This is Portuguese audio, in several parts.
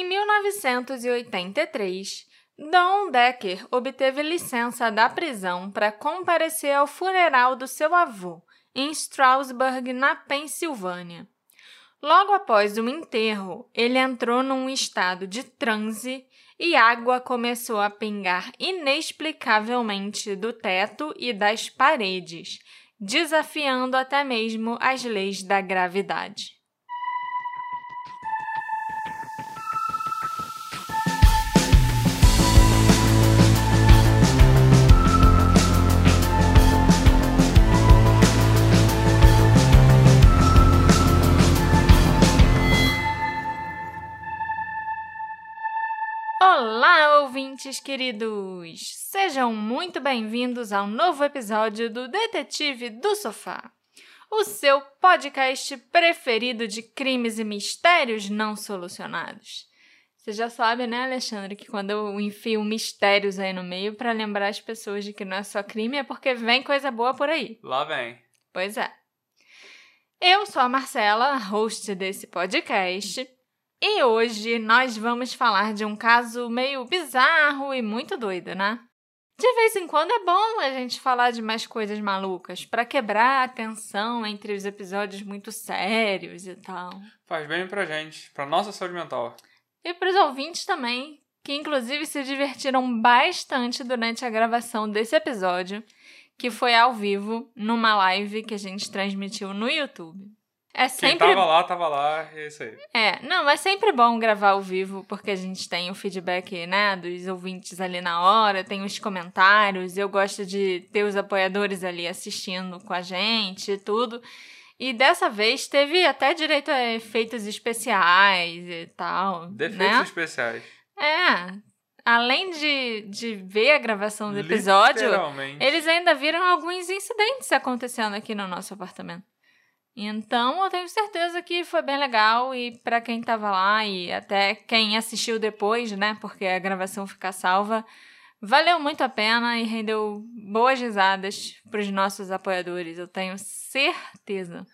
Em 1983, Don Decker obteve licença da prisão para comparecer ao funeral do seu avô, em Stroudsburg, na Pensilvânia. Logo após o enterro, ele entrou num estado de transe e água começou a pingar inexplicavelmente do teto e das paredes, desafiando até mesmo as leis da gravidade. Ouvintes queridos! Sejam muito bem-vindos ao novo episódio do Detetive do Sofá, o seu podcast preferido de crimes e mistérios não solucionados. Você já sabe, né, Alexandre, que quando eu enfio mistérios aí no meio para lembrar as pessoas de que não é só crime, é porque vem coisa boa por aí. Lá vem. Pois é. Eu sou a Marcela, host desse podcast. E hoje nós vamos falar de um caso meio bizarro e muito doido, né? De vez em quando é bom a gente falar de mais coisas malucas para quebrar a tensão entre os episódios muito sérios e tal. Faz bem pra gente, pra nossa saúde mental. E pros ouvintes também, que inclusive se divertiram bastante durante a gravação desse episódio, que foi ao vivo numa live que a gente transmitiu no YouTube. É sempre... Quem tava lá, tava lá, é isso aí. É, não, é sempre bom gravar ao vivo, porque a gente tem o feedback, né, dos ouvintes ali na hora, tem os comentários, eu gosto de ter os apoiadores ali assistindo com a gente e tudo. E dessa vez teve até direito a efeitos especiais e tal. Defeitos né? especiais. É. Além de, de ver a gravação do episódio, eles ainda viram alguns incidentes acontecendo aqui no nosso apartamento. Então, eu tenho certeza que foi bem legal e para quem tava lá e até quem assistiu depois, né, porque a gravação fica salva, valeu muito a pena e rendeu boas risadas para os nossos apoiadores, eu tenho certeza.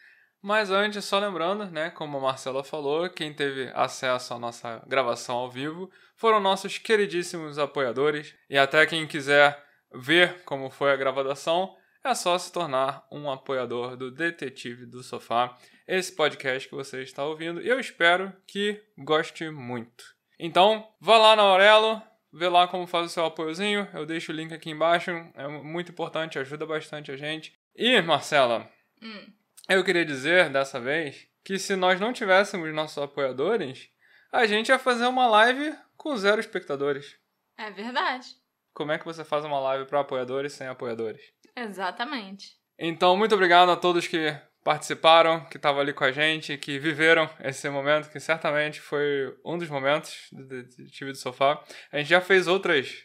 Mas antes, só lembrando, né, como a Marcela falou, quem teve acesso à nossa gravação ao vivo foram nossos queridíssimos apoiadores. E até quem quiser ver como foi a gravação, é só se tornar um apoiador do Detetive do Sofá, esse podcast que você está ouvindo. E eu espero que goste muito. Então, vá lá na Aurelo, vê lá como faz o seu apoiozinho. Eu deixo o link aqui embaixo, é muito importante, ajuda bastante a gente. E, Marcela, Hum. eu queria dizer dessa vez que se nós não tivéssemos nossos apoiadores, a gente ia fazer uma live com zero espectadores. É verdade. Como é que você faz uma live para apoiadores sem apoiadores? Exatamente. Então, muito obrigado a todos que participaram, que estavam ali com a gente, que viveram esse momento, que certamente foi um dos momentos do Detetive do Sofá. A gente já fez outras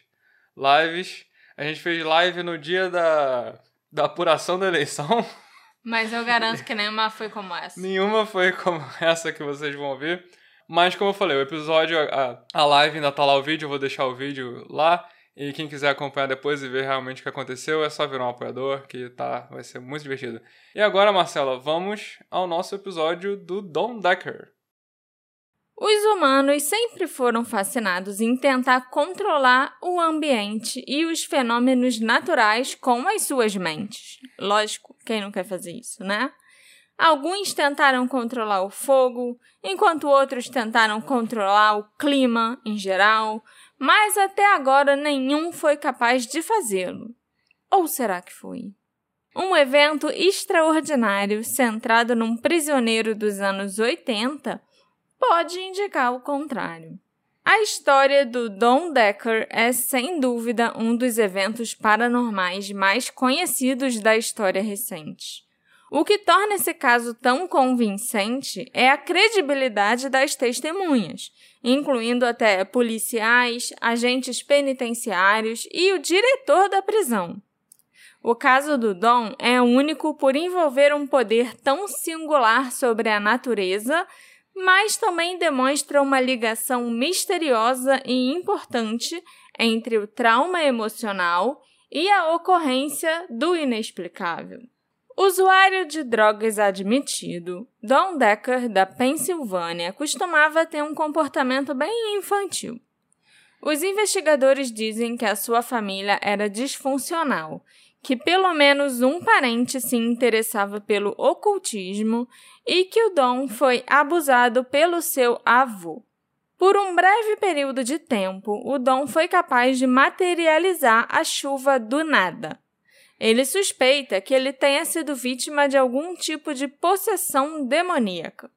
lives. A gente fez live no dia da, da apuração da eleição. Mas eu garanto que nenhuma foi como essa. Nenhuma foi como essa que vocês vão ouvir. Mas, como eu falei, o episódio, a, a live ainda tá lá o vídeo, eu vou deixar o vídeo lá. E quem quiser acompanhar depois e ver realmente o que aconteceu, é só virar um apoiador, que tá, vai ser muito divertido. E agora, Marcela, vamos ao nosso episódio do Don Decker. Os humanos sempre foram fascinados em tentar controlar o ambiente e os fenômenos naturais com as suas mentes. Lógico, quem não quer fazer isso, né? Alguns tentaram controlar o fogo, enquanto outros tentaram controlar o clima em geral, mas até agora nenhum foi capaz de fazê-lo. Ou será que foi? Um evento extraordinário centrado num prisioneiro dos anos 80 pode indicar o contrário. A história do Don Decker é sem dúvida um dos eventos paranormais mais conhecidos da história recente. O que torna esse caso tão convincente é a credibilidade das testemunhas, incluindo até policiais, agentes penitenciários e o diretor da prisão. O caso do Dom é único por envolver um poder tão singular sobre a natureza, mas também demonstra uma ligação misteriosa e importante entre o trauma emocional e a ocorrência do inexplicável. Usuário de drogas admitido, Don Decker, da Pensilvânia, costumava ter um comportamento bem infantil. Os investigadores dizem que a sua família era disfuncional, que pelo menos um parente se interessava pelo ocultismo e que o Dom foi abusado pelo seu avô. Por um breve período de tempo, o Dom foi capaz de materializar a chuva do nada. Ele suspeita que ele tenha sido vítima de algum tipo de possessão demoníaca.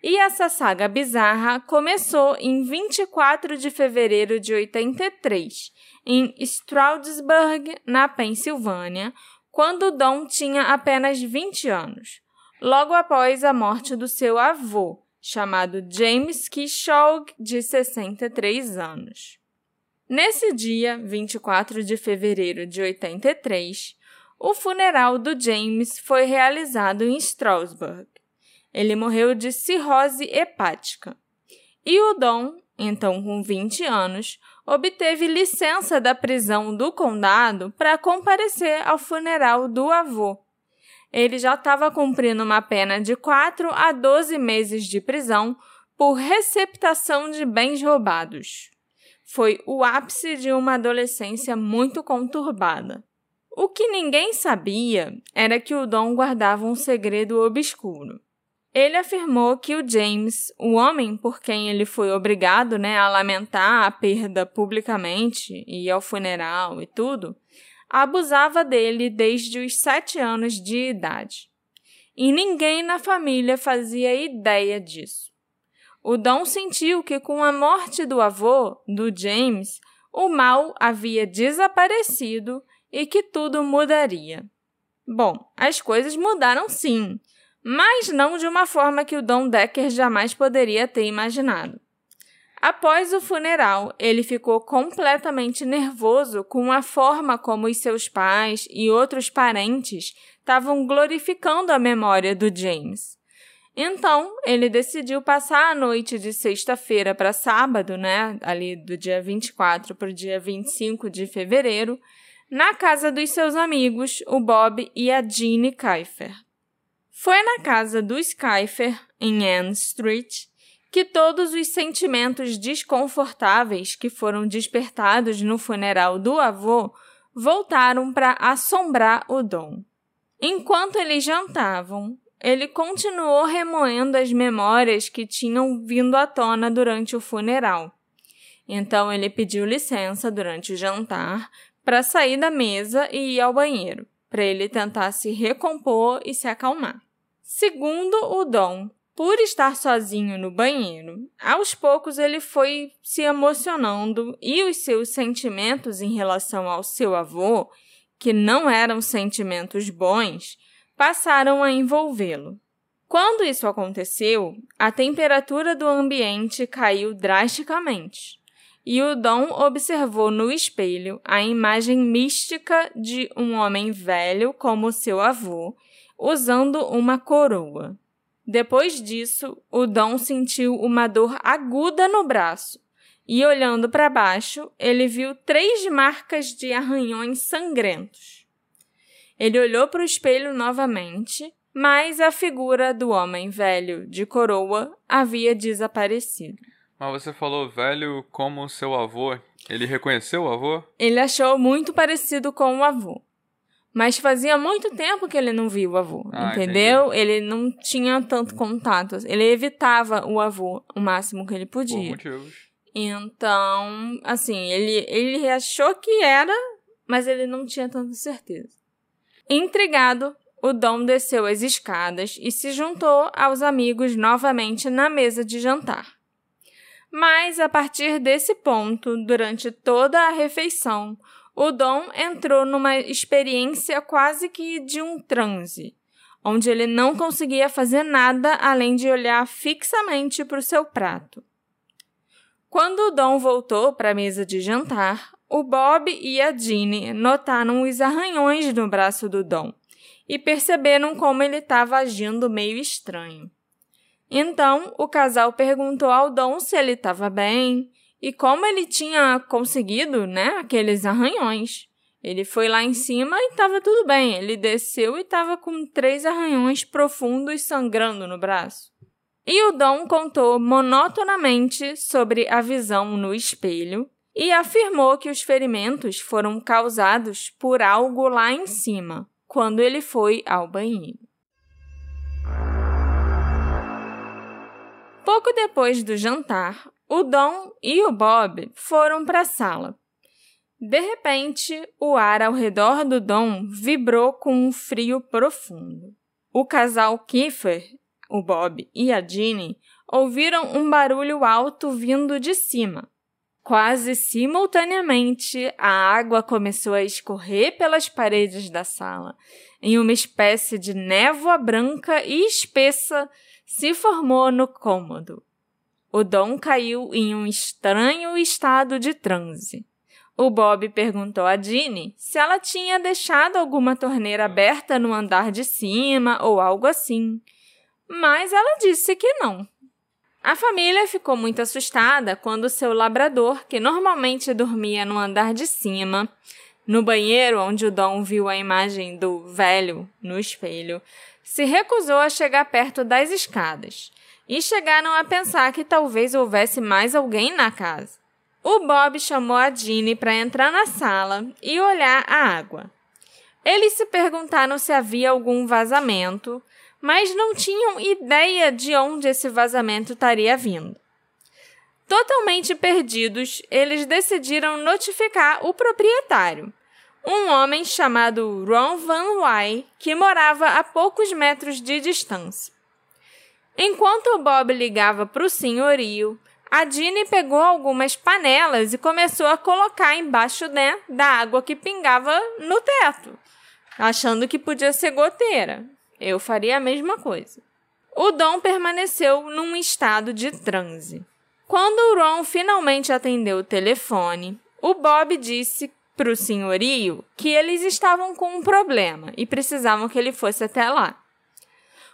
E essa saga bizarra começou em 24 de fevereiro de 83, em Stroudsburg, na Pensilvânia, quando Dom tinha apenas 20 anos, logo após a morte do seu avô, chamado James Kishog, de 63 anos. Nesse dia, 24 de fevereiro de 83, o funeral do James foi realizado em Stroudsburg. Ele morreu de cirrose hepática. E o Dom, então com 20 anos, obteve licença da prisão do condado para comparecer ao funeral do avô. Ele já estava cumprindo uma pena de 4 a 12 meses de prisão por receptação de bens roubados. Foi o ápice de uma adolescência muito conturbada. O que ninguém sabia era que o Dom guardava um segredo obscuro. Ele afirmou que o James, o homem por quem ele foi obrigado né, a lamentar a perda publicamente e ao funeral e tudo, abusava dele desde os sete anos de idade. E ninguém na família fazia ideia disso. O Dom sentiu que com a morte do avô, do James, o mal havia desaparecido e que tudo mudaria. Bom, as coisas mudaram sim mas não de uma forma que o Dom Decker jamais poderia ter imaginado. Após o funeral, ele ficou completamente nervoso com a forma como os seus pais e outros parentes estavam glorificando a memória do James. Então, ele decidiu passar a noite de sexta-feira para sábado, né, ali do dia 24 para o dia 25 de fevereiro, na casa dos seus amigos, o Bob e a Jeannie Kiefer. Foi na casa do Skyfer, em Ann Street, que todos os sentimentos desconfortáveis que foram despertados no funeral do avô voltaram para assombrar o Dom. Enquanto eles jantavam, ele continuou remoendo as memórias que tinham vindo à tona durante o funeral. Então ele pediu licença durante o jantar para sair da mesa e ir ao banheiro, para ele tentar se recompor e se acalmar. Segundo o Dom, por estar sozinho no banheiro, aos poucos ele foi se emocionando e os seus sentimentos em relação ao seu avô, que não eram sentimentos bons, passaram a envolvê-lo. Quando isso aconteceu, a temperatura do ambiente caiu drasticamente e o Dom observou no espelho a imagem mística de um homem velho como seu avô usando uma coroa. Depois disso, o Dom sentiu uma dor aguda no braço e, olhando para baixo, ele viu três marcas de arranhões sangrentos. Ele olhou para o espelho novamente, mas a figura do homem velho de coroa havia desaparecido. Mas você falou velho como seu avô. Ele reconheceu o avô? Ele achou muito parecido com o avô. Mas fazia muito tempo que ele não via o avô, ah, entendeu? Entendi. Ele não tinha tanto contato. Ele evitava o avô o máximo que ele podia. Por motivos. Então, assim, ele, ele achou que era, mas ele não tinha tanta certeza. Intrigado, o Dom desceu as escadas e se juntou aos amigos novamente na mesa de jantar. Mas, a partir desse ponto, durante toda a refeição, o Dom entrou numa experiência quase que de um transe, onde ele não conseguia fazer nada além de olhar fixamente para o seu prato. Quando o Dom voltou para a mesa de jantar, o Bob e a Jeannie notaram os arranhões no braço do Dom e perceberam como ele estava agindo meio estranho. Então, o casal perguntou ao Dom se ele estava bem, e como ele tinha conseguido, né, aqueles arranhões. Ele foi lá em cima e estava tudo bem. Ele desceu e estava com três arranhões profundos sangrando no braço. E o Dom contou monotonamente sobre a visão no espelho e afirmou que os ferimentos foram causados por algo lá em cima, quando ele foi ao banheiro. Pouco depois do jantar, o Dom e o Bob foram para a sala. De repente, o ar ao redor do Dom vibrou com um frio profundo. O casal Kiefer o Bob e a Ginny ouviram um barulho alto vindo de cima. Quase simultaneamente, a água começou a escorrer pelas paredes da sala. Em uma espécie de névoa branca e espessa se formou no cômodo. O Dom caiu em um estranho estado de transe. O Bob perguntou a Ginny se ela tinha deixado alguma torneira aberta no andar de cima ou algo assim mas ela disse que não. A família ficou muito assustada quando seu labrador, que normalmente dormia no andar de cima, no banheiro onde o Dom viu a imagem do velho no espelho, se recusou a chegar perto das escadas e chegaram a pensar que talvez houvesse mais alguém na casa. O Bob chamou a Ginny para entrar na sala e olhar a água. Eles se perguntaram se havia algum vazamento, mas não tinham ideia de onde esse vazamento estaria vindo. Totalmente perdidos, eles decidiram notificar o proprietário, um homem chamado Ron Van Wy, que morava a poucos metros de distância. Enquanto o Bob ligava para o senhorio, a Jeannie pegou algumas panelas e começou a colocar embaixo né, da água que pingava no teto, achando que podia ser goteira. Eu faria a mesma coisa. O Dom permaneceu num estado de transe. Quando o Ron finalmente atendeu o telefone, o Bob disse para o senhorio que eles estavam com um problema e precisavam que ele fosse até lá.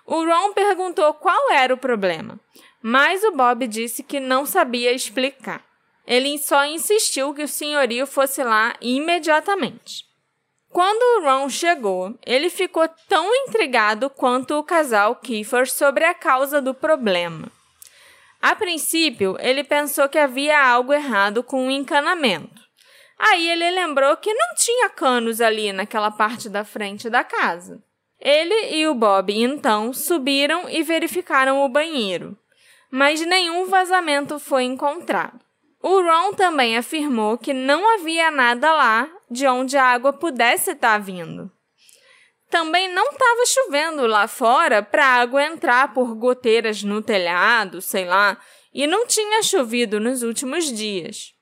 O Ron perguntou qual era o problema, mas o Bob disse que não sabia explicar. Ele só insistiu que o senhorio fosse lá imediatamente. Quando o Ron chegou, ele ficou tão intrigado quanto o casal Kiefer sobre a causa do problema. A princípio, ele pensou que havia algo errado com o encanamento. Aí ele lembrou que não tinha canos ali naquela parte da frente da casa. Ele e o Bob então subiram e verificaram o banheiro, mas nenhum vazamento foi encontrado. O Ron também afirmou que não havia nada lá de onde a água pudesse estar vindo. Também não estava chovendo lá fora para a água entrar por goteiras no telhado, sei lá, e não tinha chovido nos últimos dias.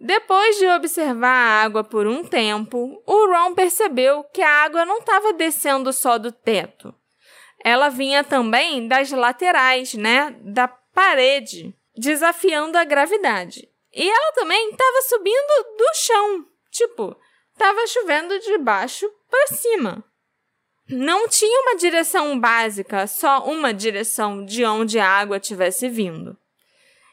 Depois de observar a água por um tempo, o Ron percebeu que a água não estava descendo só do teto. Ela vinha também das laterais, né, da parede, desafiando a gravidade. E ela também estava subindo do chão. Tipo, estava chovendo de baixo para cima. Não tinha uma direção básica, só uma direção de onde a água tivesse vindo.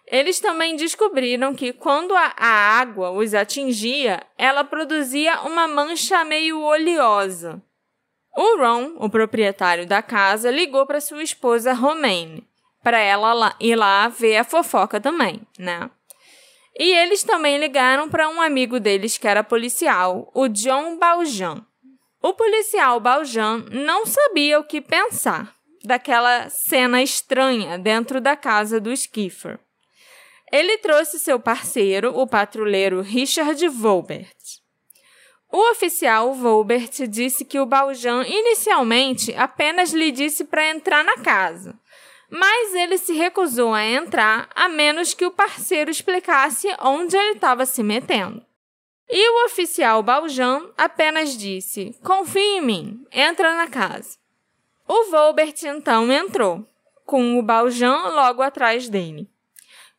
Eles também descobriram que quando a, água os atingia, ela produzia uma mancha meio oleosa. O Ron, o proprietário da casa, ligou para sua esposa Romaine, para ela ir lá ver a fofoca também, né? E eles também ligaram para um amigo deles que era policial, o John Baljan. O policial Baljan não sabia o que pensar daquela cena estranha dentro da casa do Skiffer. Ele trouxe seu parceiro, o patrulheiro Richard Volbert. O oficial Volbert disse que o Baljan inicialmente apenas lhe disse para entrar na casa, mas ele se recusou a entrar a menos que o parceiro explicasse onde ele estava se metendo. E o oficial Baljan apenas disse: Confie em mim, entra na casa. O Volbert então entrou, com o Baljan logo atrás dele.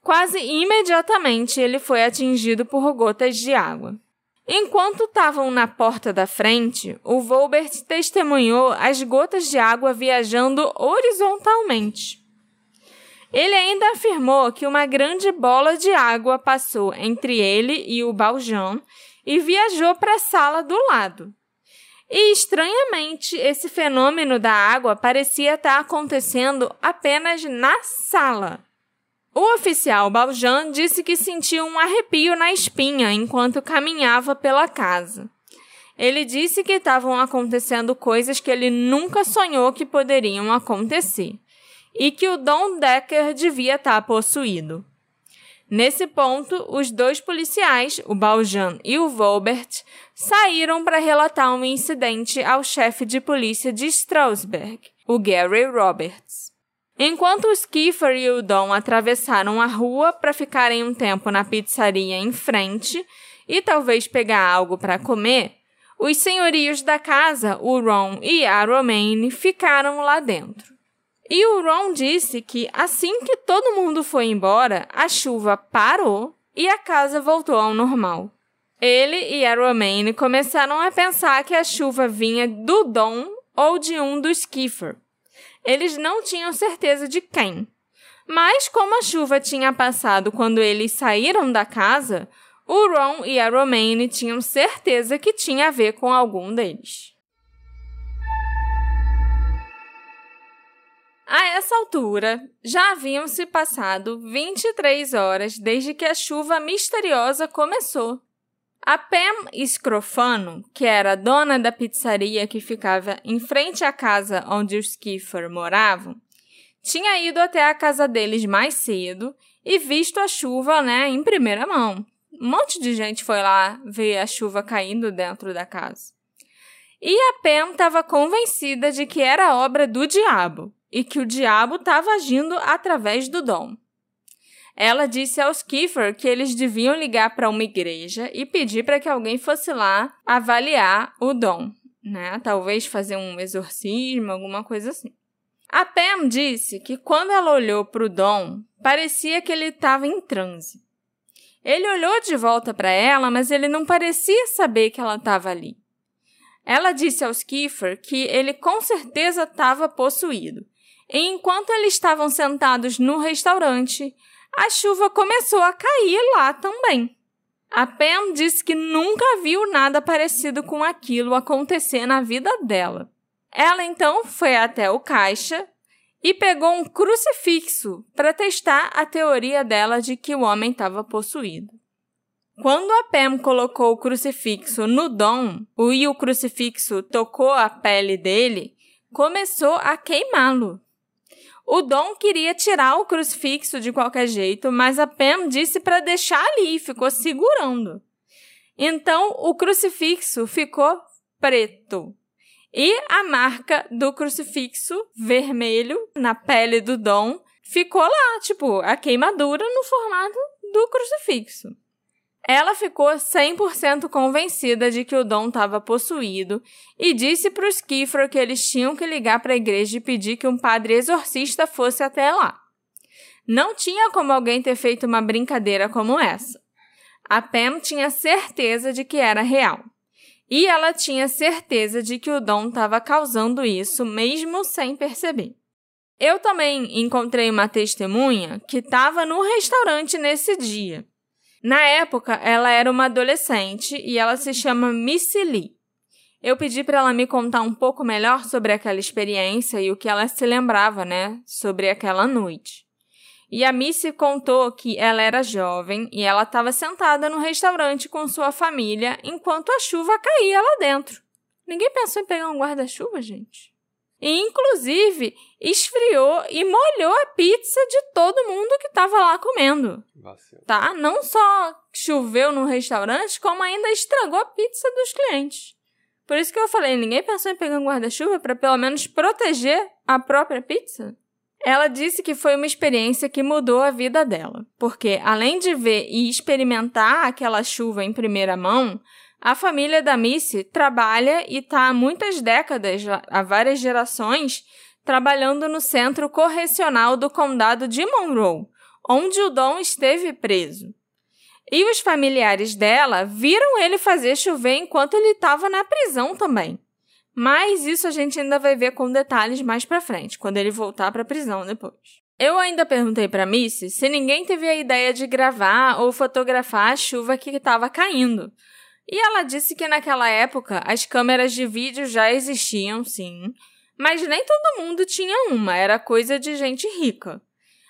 Quase imediatamente ele foi atingido por gotas de água. Enquanto estavam na porta da frente, o Volbert testemunhou as gotas de água viajando horizontalmente. Ele ainda afirmou que uma grande bola de água passou entre ele e o Baljan e viajou para a sala do lado. E estranhamente, esse fenômeno da água parecia estar acontecendo apenas na sala. O oficial Baljan disse que sentiu um arrepio na espinha enquanto caminhava pela casa. Ele disse que estavam acontecendo coisas que ele nunca sonhou que poderiam acontecer e que o Don Decker devia estar possuído. Nesse ponto, os dois policiais, o Baljan e o Volbert, saíram para relatar um incidente ao chefe de polícia de Strasbourg, o Gary Roberts. Enquanto o Skiffer e o Don atravessaram a rua para ficarem um tempo na pizzaria em frente e talvez pegar algo para comer, os senhorios da casa, o Ron e a Romaine, ficaram lá dentro. E o Ron disse que assim que todo mundo foi embora, a chuva parou e a casa voltou ao normal. Ele e a Romaine começaram a pensar que a chuva vinha do Dom ou de um dos Kiefer. Eles não tinham certeza de quem. Mas como a chuva tinha passado quando eles saíram da casa, o Ron e a Romaine tinham certeza que tinha a ver com algum deles. A essa altura, já haviam se passado 23 horas desde que a chuva misteriosa começou. A Pam Scrofano, que era dona da pizzaria que ficava em frente à casa onde os Kiefer moravam, tinha ido até a casa deles mais cedo e visto a chuva, né, em primeira mão, um monte de gente foi lá ver a chuva caindo dentro da casa. E a Pam estava convencida de que era obra do diabo e que o diabo estava agindo através do dom. Ela disse aos Kiefer que eles deviam ligar para uma igreja e pedir para que alguém fosse lá avaliar o dom, né? Talvez fazer um exorcismo, alguma coisa assim. A Pam disse que quando ela olhou para o dom, parecia que ele estava em transe. Ele olhou de volta para ela, mas ele não parecia saber que ela estava ali. Ela disse aos Kiefer que ele com certeza estava possuído. E enquanto eles estavam sentados no restaurante, a chuva começou a cair lá também. A Pam disse que nunca viu nada parecido com aquilo acontecer na vida dela. Ela então foi até o caixa e pegou um crucifixo para testar a teoria dela de que o homem estava possuído. Quando a Pam colocou o crucifixo no Dom e o crucifixo tocou a pele dele, começou a queimá-lo. O Dom queria tirar o crucifixo de qualquer jeito, mas a Pam disse para deixar ali e ficou segurando. Então o crucifixo ficou preto. E a marca do crucifixo vermelho na pele do Dom ficou lá, tipo, a queimadura no formato do crucifixo. Ela ficou 100% convencida de que o Dom estava possuído e disse para os Kiffer que eles tinham que ligar para a igreja e pedir que um padre exorcista fosse até lá. Não tinha como alguém ter feito uma brincadeira como essa. A Pam tinha certeza de que era real. E ela tinha certeza de que o Dom estava causando isso, mesmo sem perceber. Eu também encontrei uma testemunha que estava no restaurante nesse dia. Na época, ela era uma adolescente e ela se chama Missy Lee. Eu pedi para ela me contar um pouco melhor sobre aquela experiência e o que ela se lembrava, né, sobre aquela noite. E a Missy contou que ela era jovem e ela estava sentada no restaurante com sua família enquanto a chuva caía lá dentro. Ninguém pensou em pegar um guarda-chuva, gente. E, inclusive, esfriou e molhou a pizza de todo mundo que estava lá comendo. Vacilo. Tá? Não só choveu no restaurante, como ainda estragou a pizza dos clientes. Por isso que eu falei, ninguém pensou em pegar um guarda-chuva para pelo menos proteger a própria pizza? Ela disse que foi uma experiência que mudou a vida dela, porque além de ver e experimentar aquela chuva em primeira mão, a família da Missy trabalha e está há muitas décadas, há várias gerações, trabalhando no centro correcional do condado de Monroe, onde o Dom esteve preso. E os familiares dela viram ele fazer chover enquanto ele estava na prisão também. Mas isso a gente ainda vai ver com detalhes mais para frente, quando ele voltar para a prisão depois. Eu ainda perguntei para Missy se ninguém teve a ideia de gravar ou fotografar a chuva que estava caindo. E ela disse que naquela época as câmeras de vídeo já existiam, sim, mas nem todo mundo tinha uma, era coisa de gente rica.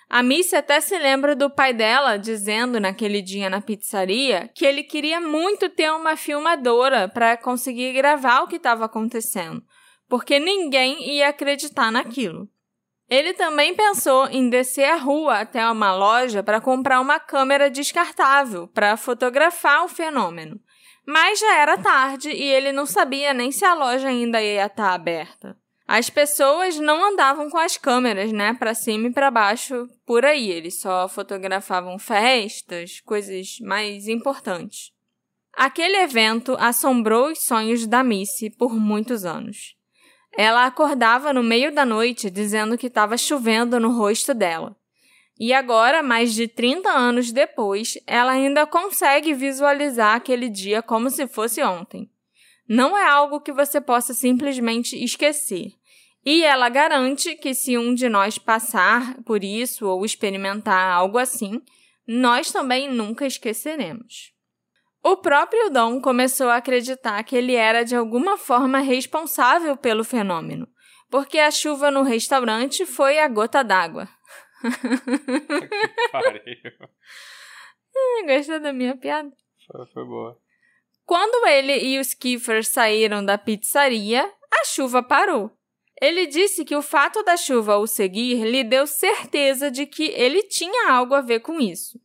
A Missy até se lembra do pai dela dizendo naquele dia na pizzaria que ele queria muito ter uma filmadora para conseguir gravar o que estava acontecendo, porque ninguém ia acreditar naquilo. Ele também pensou em descer a rua até uma loja para comprar uma câmera descartável para fotografar o fenômeno. Mas já era tarde e ele não sabia nem se a loja ainda ia estar aberta. As pessoas não andavam com as câmeras, né, para cima e para baixo por aí. Eles só fotografavam festas, coisas mais importantes. Aquele evento assombrou os sonhos da Missy por muitos anos. Ela acordava no meio da noite dizendo que estava chovendo no rosto dela. E agora, mais de 30 anos depois, ela ainda consegue visualizar aquele dia como se fosse ontem. Não é algo que você possa simplesmente esquecer. E ela garante que se um de nós passar por isso ou experimentar algo assim, nós também nunca esqueceremos. O próprio Dom começou a acreditar que ele era de alguma forma responsável pelo fenômeno, porque a chuva no restaurante foi a gota d'água. Que pariu. Gostou da minha piada? Foi, foi boa. Quando ele e os Kiffers saíram da pizzaria, a chuva parou. Ele disse que o fato da chuva o seguir lhe deu certeza de que ele tinha algo a ver com isso.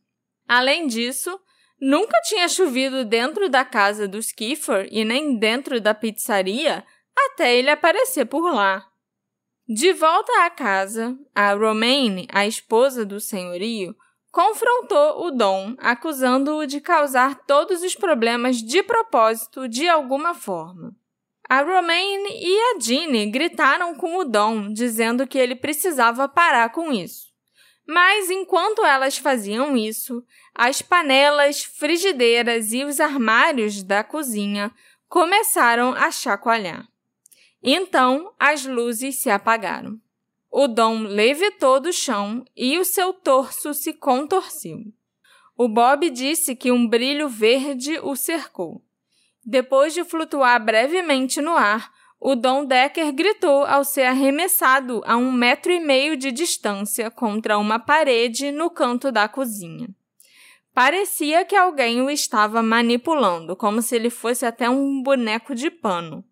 Além disso, nunca tinha chovido dentro da casa dos Kiefer e nem dentro da pizzaria até ele aparecer por lá. De volta à casa, a Romaine, a esposa do senhorio, confrontou o Dom, acusando-o de causar todos os problemas de propósito de alguma forma. A Romaine e a Jeanne gritaram com o Dom, dizendo que ele precisava parar com isso. Mas enquanto elas faziam isso, as panelas, frigideiras e os armários da cozinha começaram a chacoalhar. Então as luzes se apagaram. O Dom levitou do chão e o seu torso se contorceu. O Bob disse que um brilho verde o cercou. Depois de flutuar brevemente no ar, o Dom Decker gritou ao ser arremessado a um metro e meio de distância contra uma parede no canto da cozinha. Parecia que alguém o estava manipulando, como se ele fosse até um boneco de pano.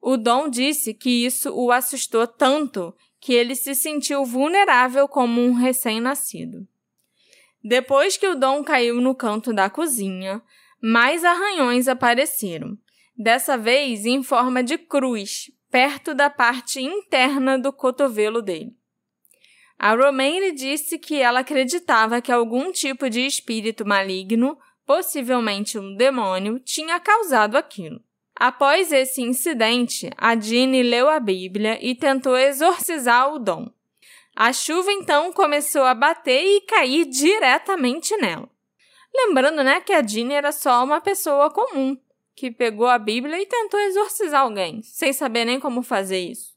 O Dom disse que isso o assustou tanto que ele se sentiu vulnerável como um recém-nascido. Depois que o Dom caiu no canto da cozinha, mais arranhões apareceram, dessa vez em forma de cruz, perto da parte interna do cotovelo dele. A Romaine disse que ela acreditava que algum tipo de espírito maligno, possivelmente um demônio, tinha causado aquilo. Após esse incidente, a Jeanne leu a Bíblia e tentou exorcizar o Dom. A chuva então começou a bater e cair diretamente nela. Lembrando, né, que a Jeanne era só uma pessoa comum, que pegou a Bíblia e tentou exorcizar alguém, sem saber nem como fazer isso.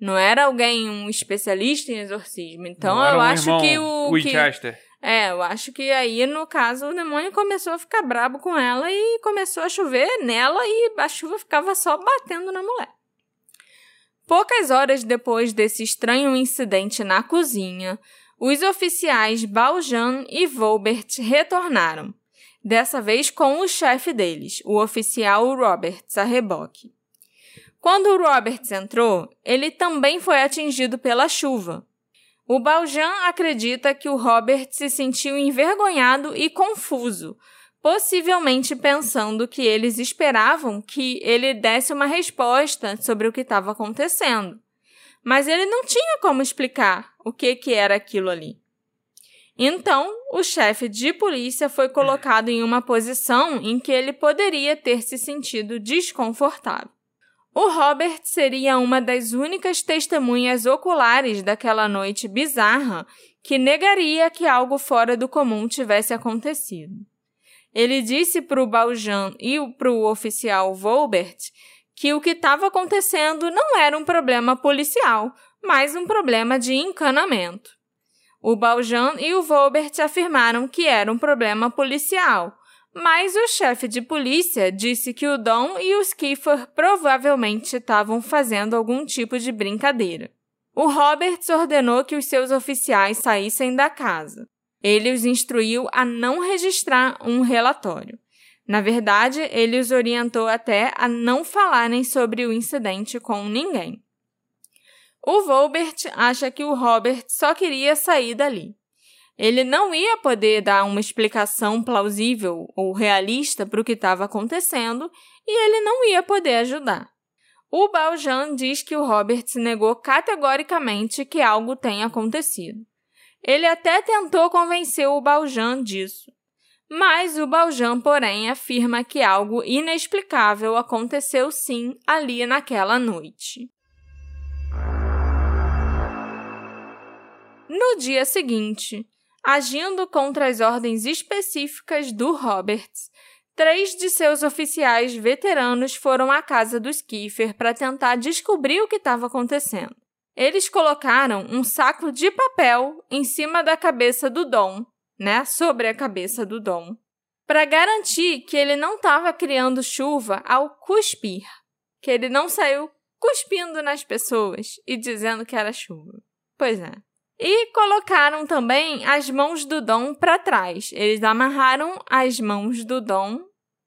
Não era alguém um especialista em exorcismo. Então eu um acho que o. Winchester. Que, é, eu acho que aí, no caso, o demônio começou a ficar brabo com ela e começou a chover nela e a chuva ficava só batendo na mulher. Poucas horas depois desse estranho incidente na cozinha, os oficiais Baljan e Volbert retornaram, dessa vez com o chefe deles, o oficial Roberts, a reboque. Quando o Roberts entrou, ele também foi atingido pela chuva. O Baljan acredita que o Robert se sentiu envergonhado e confuso, possivelmente pensando que eles esperavam que ele desse uma resposta sobre o que estava acontecendo mas ele não tinha como explicar o que, que era aquilo ali. Então, o chefe de polícia foi colocado em uma posição em que ele poderia ter se sentido desconfortável. O Robert seria uma das únicas testemunhas oculares daquela noite bizarra que negaria que algo fora do comum tivesse acontecido. Ele disse para o Baljan e para o oficial Volbert que o que estava acontecendo não era um problema policial, mas um problema de encanamento. O Baljan e o Volbert afirmaram que era um problema policial, mas o chefe de polícia disse que o Dom e o Skiffer provavelmente estavam fazendo algum tipo de brincadeira. O Roberts ordenou que os seus oficiais saíssem da casa. Ele os instruiu a não registrar um relatório. Na verdade, ele os orientou até a não falarem sobre o incidente com ninguém. O Volbert acha que o Robert só queria sair dali. Ele não ia poder dar uma explicação plausível ou realista para o que estava acontecendo e ele não ia poder ajudar. O Baljan diz que o Robert negou categoricamente que algo tenha acontecido. Ele até tentou convencer o Baljan disso, mas o Baljan, porém, afirma que algo inexplicável aconteceu sim ali naquela noite. No dia seguinte, agindo contra as ordens específicas do Roberts, três de seus oficiais veteranos foram à casa do Skiffer para tentar descobrir o que estava acontecendo. Eles colocaram um saco de papel em cima da cabeça do Dom né, sobre a cabeça do Dom, para garantir que ele não estava criando chuva ao cuspir, que ele não saiu cuspindo nas pessoas e dizendo que era chuva. Pois é. E colocaram também as mãos do Dom para trás. Eles amarraram as mãos do Dom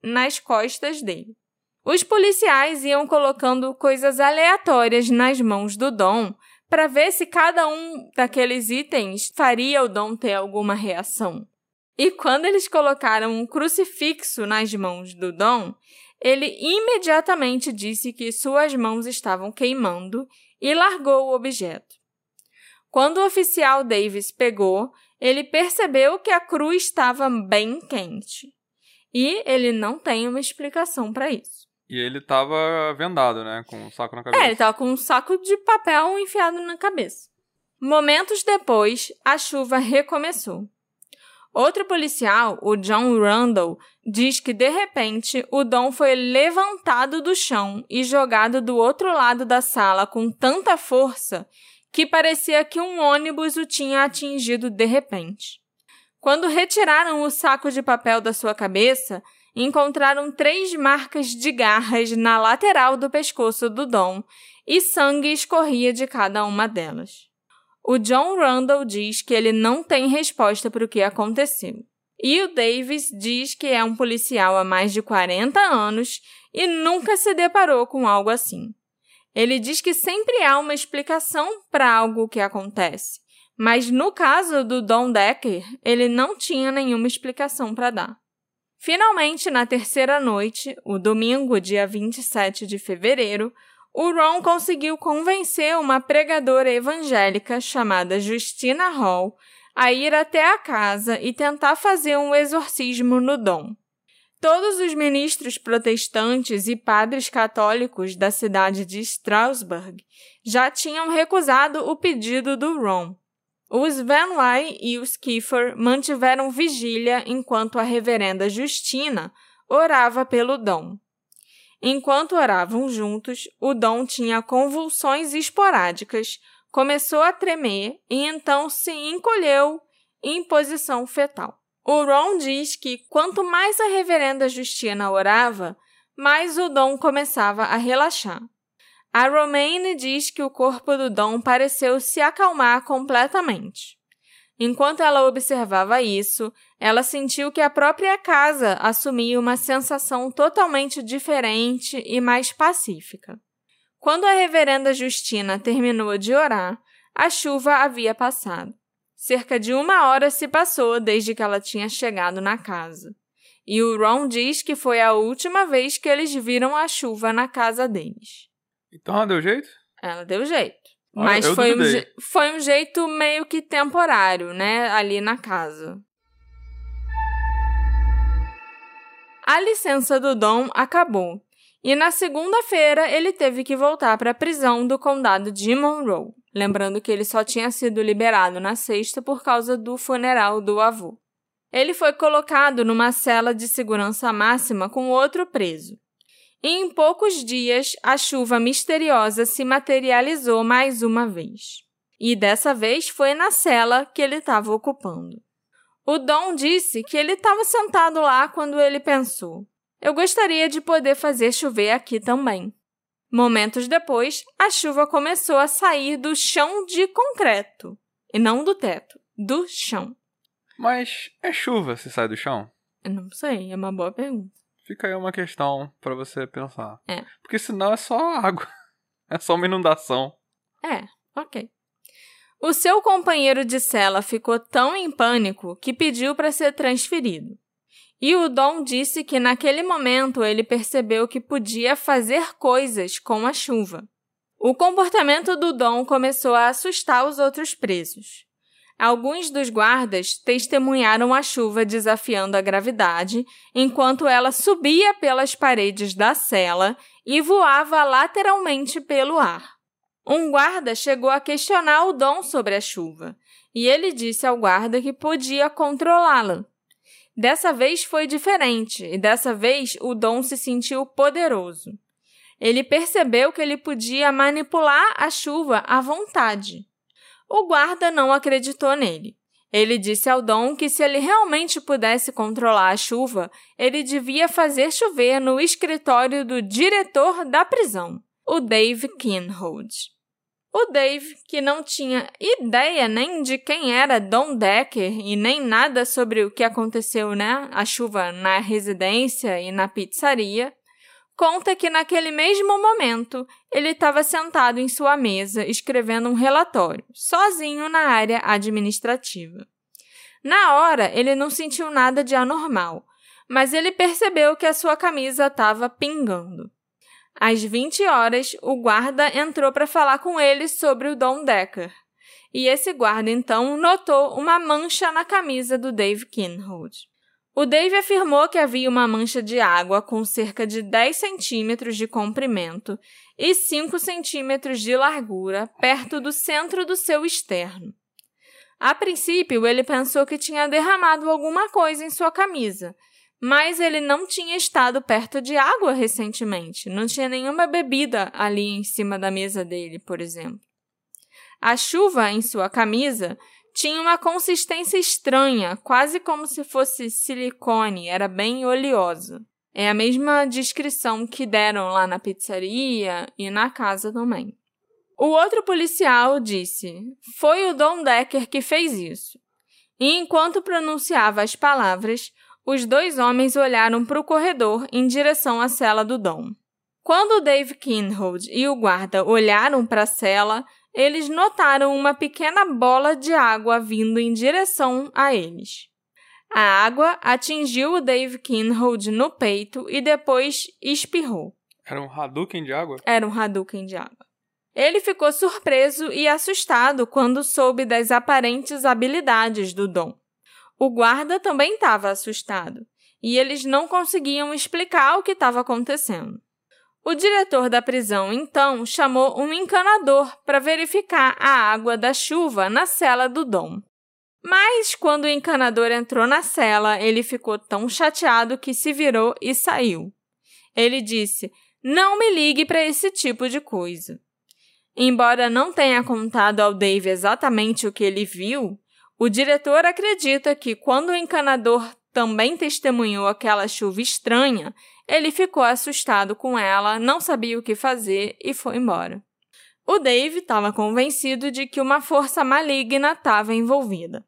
nas costas dele. Os policiais iam colocando coisas aleatórias nas mãos do Dom para ver se cada um daqueles itens faria o Dom ter alguma reação. E quando eles colocaram um crucifixo nas mãos do Dom, ele imediatamente disse que suas mãos estavam queimando e largou o objeto. Quando o oficial Davis pegou, ele percebeu que a cruz estava bem quente. E ele não tem uma explicação para isso. E ele tava vendado, né? Com um saco na cabeça. É, ele tava com um saco de papel enfiado na cabeça. Momentos depois, a chuva recomeçou. Outro policial, o John Randall, diz que de repente o Dom foi levantado do chão e jogado do outro lado da sala com tanta força que parecia que um ônibus o tinha atingido de repente. Quando retiraram o saco de papel da sua cabeça, encontraram três marcas de garras na lateral do pescoço do Dom e sangue escorria de cada uma delas. O John Randall diz que ele não tem resposta para o que aconteceu. E o Davis diz que é um policial há mais de 40 anos e nunca se deparou com algo assim. Ele diz que sempre há uma explicação para algo que acontece, mas no caso do Don Decker, ele não tinha nenhuma explicação para dar. Finalmente, na terceira noite, o domingo, dia 27 de fevereiro, o Ron conseguiu convencer uma pregadora evangélica chamada Justina Hall a ir até a casa e tentar fazer um exorcismo no Dom. Todos os ministros protestantes e padres católicos da cidade de Strasbourg já tinham recusado o pedido do Ron. Os Van Wy e os Kiefer mantiveram vigília enquanto a reverenda Justina orava pelo Dom. Enquanto oravam juntos, o Dom tinha convulsões esporádicas, começou a tremer e então se encolheu em posição fetal. O Ron diz que quanto mais a reverenda Justina orava, mais o Dom começava a relaxar. A Romaine diz que o corpo do Dom pareceu se acalmar completamente. Enquanto ela observava isso, ela sentiu que a própria casa assumia uma sensação totalmente diferente e mais pacífica. Quando a reverenda Justina terminou de orar, a chuva havia passado. Cerca de uma hora se passou desde que ela tinha chegado na casa. E o Ron diz que foi a última vez que eles viram a chuva na casa deles. Então ela deu jeito? Ela deu jeito. Olha, Mas foi um, foi um jeito meio que temporário, né? Ali na casa. A licença do Dom acabou. E na segunda-feira ele teve que voltar para a prisão do condado de Monroe. Lembrando que ele só tinha sido liberado na sexta por causa do funeral do avô. Ele foi colocado numa cela de segurança máxima com outro preso. E em poucos dias, a chuva misteriosa se materializou mais uma vez. E dessa vez foi na cela que ele estava ocupando. O Dom disse que ele estava sentado lá quando ele pensou: Eu gostaria de poder fazer chover aqui também. Momentos depois, a chuva começou a sair do chão de concreto, e não do teto, do chão. Mas é chuva se sai do chão? Eu não sei, é uma boa pergunta. Fica aí uma questão para você pensar. É. Porque senão é só água. É só uma inundação. É, ok. O seu companheiro de cela ficou tão em pânico que pediu para ser transferido. E o Dom disse que naquele momento ele percebeu que podia fazer coisas com a chuva. O comportamento do Dom começou a assustar os outros presos. Alguns dos guardas testemunharam a chuva desafiando a gravidade, enquanto ela subia pelas paredes da cela e voava lateralmente pelo ar. Um guarda chegou a questionar o Dom sobre a chuva, e ele disse ao guarda que podia controlá-la. Dessa vez foi diferente, e dessa vez o Dom se sentiu poderoso. Ele percebeu que ele podia manipular a chuva à vontade. O guarda não acreditou nele. Ele disse ao Dom que se ele realmente pudesse controlar a chuva, ele devia fazer chover no escritório do diretor da prisão, o Dave Kinhold. O Dave, que não tinha ideia nem de quem era Don Decker e nem nada sobre o que aconteceu, né? A chuva na residência e na pizzaria, conta que naquele mesmo momento ele estava sentado em sua mesa escrevendo um relatório, sozinho na área administrativa. Na hora, ele não sentiu nada de anormal, mas ele percebeu que a sua camisa estava pingando. Às 20 horas, o guarda entrou para falar com ele sobre o Don Decker. E esse guarda então notou uma mancha na camisa do Dave Kinhold. O Dave afirmou que havia uma mancha de água com cerca de 10 centímetros de comprimento e 5 centímetros de largura perto do centro do seu externo. A princípio, ele pensou que tinha derramado alguma coisa em sua camisa, mas ele não tinha estado perto de água recentemente. Não tinha nenhuma bebida ali em cima da mesa dele, por exemplo. A chuva em sua camisa tinha uma consistência estranha, quase como se fosse silicone, era bem oleosa. É a mesma descrição que deram lá na pizzaria e na casa também. O outro policial disse: Foi o Don Decker que fez isso. E enquanto pronunciava as palavras, os dois homens olharam para o corredor em direção à cela do Dom. Quando Dave Kinhold e o guarda olharam para a cela, eles notaram uma pequena bola de água vindo em direção a eles. A água atingiu o Dave Kinhold no peito e depois espirrou. Era um Hadouken de água? Era um Hadouken de água. Ele ficou surpreso e assustado quando soube das aparentes habilidades do Dom. O guarda também estava assustado e eles não conseguiam explicar o que estava acontecendo. O diretor da prisão, então, chamou um encanador para verificar a água da chuva na cela do Dom. Mas, quando o encanador entrou na cela, ele ficou tão chateado que se virou e saiu. Ele disse: Não me ligue para esse tipo de coisa. Embora não tenha contado ao Dave exatamente o que ele viu, o diretor acredita que quando o encanador também testemunhou aquela chuva estranha, ele ficou assustado com ela, não sabia o que fazer e foi embora. O Dave estava convencido de que uma força maligna estava envolvida.